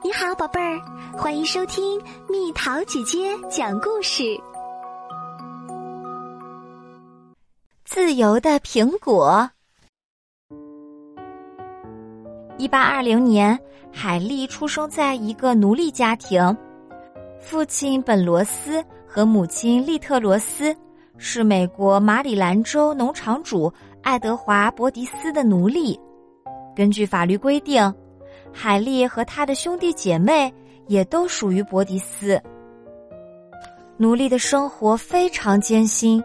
你好，宝贝儿，欢迎收听蜜桃姐姐讲故事。自由的苹果。一八二零年，海莉出生在一个奴隶家庭，父亲本罗斯和母亲利特罗斯是美国马里兰州农场主爱德华伯迪斯的奴隶。根据法律规定。海莉和他的兄弟姐妹也都属于伯迪斯。奴隶的生活非常艰辛，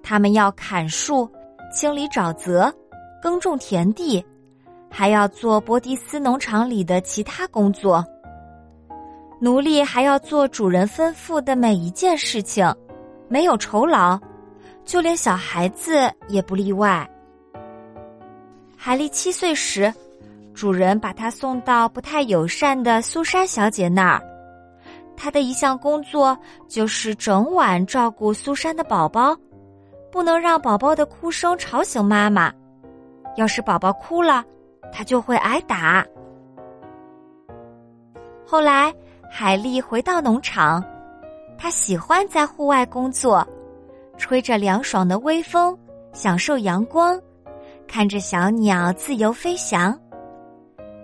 他们要砍树、清理沼泽、耕种田地，还要做伯迪斯农场里的其他工作。奴隶还要做主人吩咐的每一件事情，没有酬劳，就连小孩子也不例外。海莉七岁时。主人把他送到不太友善的苏珊小姐那儿，她的一项工作就是整晚照顾苏珊的宝宝，不能让宝宝的哭声吵醒妈妈。要是宝宝哭了，他就会挨打。后来，海丽回到农场，她喜欢在户外工作，吹着凉爽的微风，享受阳光，看着小鸟自由飞翔。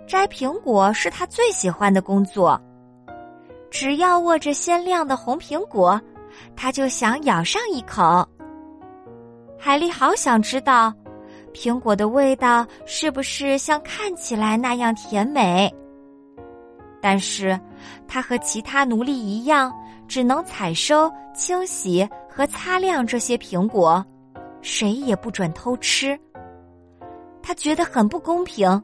摘苹果是他最喜欢的工作。只要握着鲜亮的红苹果，他就想咬上一口。海莉好想知道，苹果的味道是不是像看起来那样甜美。但是，他和其他奴隶一样，只能采收、清洗和擦亮这些苹果，谁也不准偷吃。他觉得很不公平。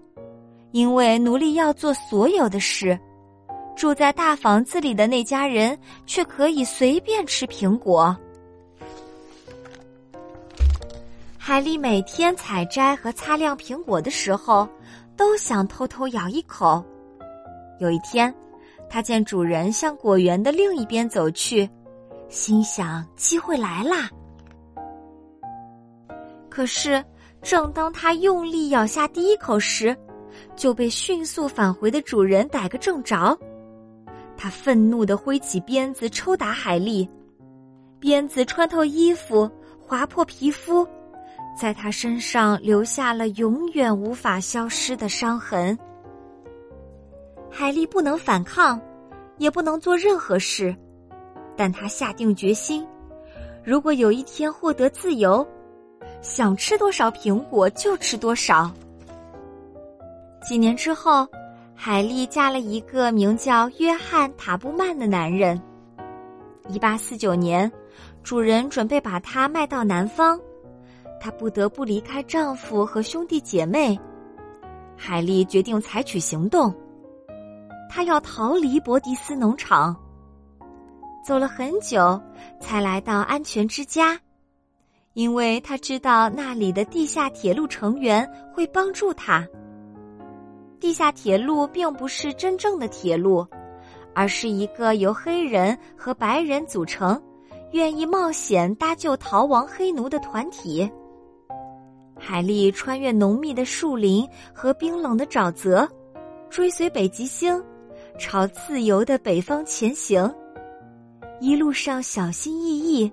因为奴隶要做所有的事，住在大房子里的那家人却可以随便吃苹果。海莉每天采摘和擦亮苹果的时候，都想偷偷咬一口。有一天，他见主人向果园的另一边走去，心想机会来啦。可是，正当他用力咬下第一口时，就被迅速返回的主人逮个正着，他愤怒的挥起鞭子抽打海莉，鞭子穿透衣服，划破皮肤，在他身上留下了永远无法消失的伤痕。海丽不能反抗，也不能做任何事，但他下定决心：如果有一天获得自由，想吃多少苹果就吃多少。几年之后，海莉嫁了一个名叫约翰·塔布曼的男人。一八四九年，主人准备把她卖到南方，她不得不离开丈夫和兄弟姐妹。海莉决定采取行动，她要逃离伯迪斯农场。走了很久，才来到安全之家，因为她知道那里的地下铁路成员会帮助她。地下铁路并不是真正的铁路，而是一个由黑人和白人组成、愿意冒险搭救逃亡黑奴的团体。海莉穿越浓密的树林和冰冷的沼泽，追随北极星，朝自由的北方前行。一路上小心翼翼，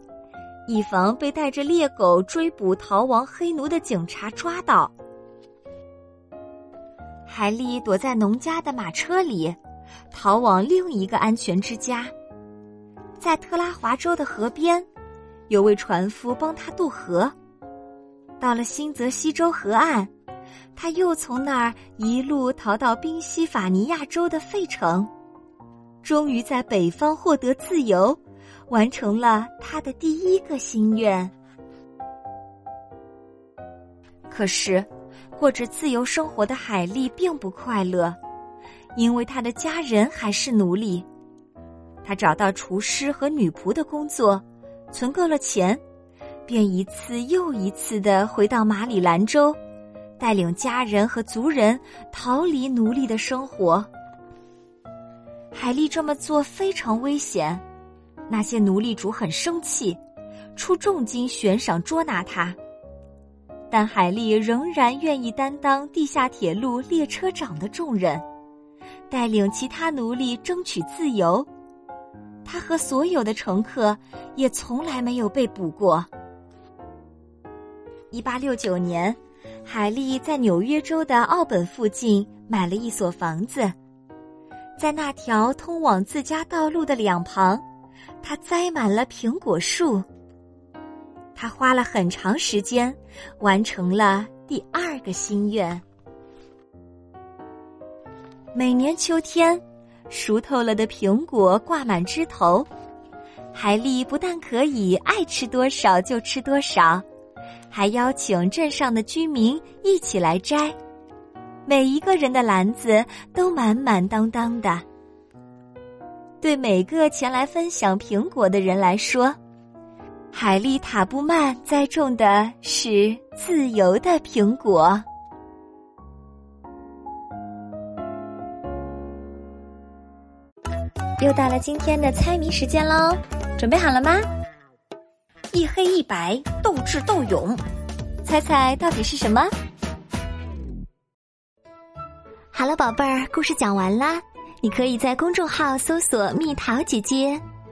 以防被带着猎狗追捕逃亡黑奴的警察抓到。海莉躲在农家的马车里，逃往另一个安全之家。在特拉华州的河边，有位船夫帮他渡河。到了新泽西州河岸，他又从那儿一路逃到宾夕法尼亚州的费城，终于在北方获得自由，完成了他的第一个心愿。可是。过着自由生活的海莉并不快乐，因为她的家人还是奴隶。她找到厨师和女仆的工作，存够了钱，便一次又一次的回到马里兰州，带领家人和族人逃离奴隶的生活。海莉这么做非常危险，那些奴隶主很生气，出重金悬赏捉拿他。但海莉仍然愿意担当地下铁路列车长的重任，带领其他奴隶争取自由。他和所有的乘客也从来没有被捕过。一八六九年，海莉在纽约州的奥本附近买了一所房子，在那条通往自家道路的两旁，他栽满了苹果树。他花了很长时间，完成了第二个心愿。每年秋天，熟透了的苹果挂满枝头，海莉不但可以爱吃多少就吃多少，还邀请镇上的居民一起来摘，每一个人的篮子都满满当当的。对每个前来分享苹果的人来说，海莉塔布曼栽种的是自由的苹果。又到了今天的猜谜时间喽，准备好了吗？一黑一白，斗智斗勇，猜猜到底是什么？好了，宝贝儿，故事讲完啦。你可以在公众号搜索“蜜桃姐姐”，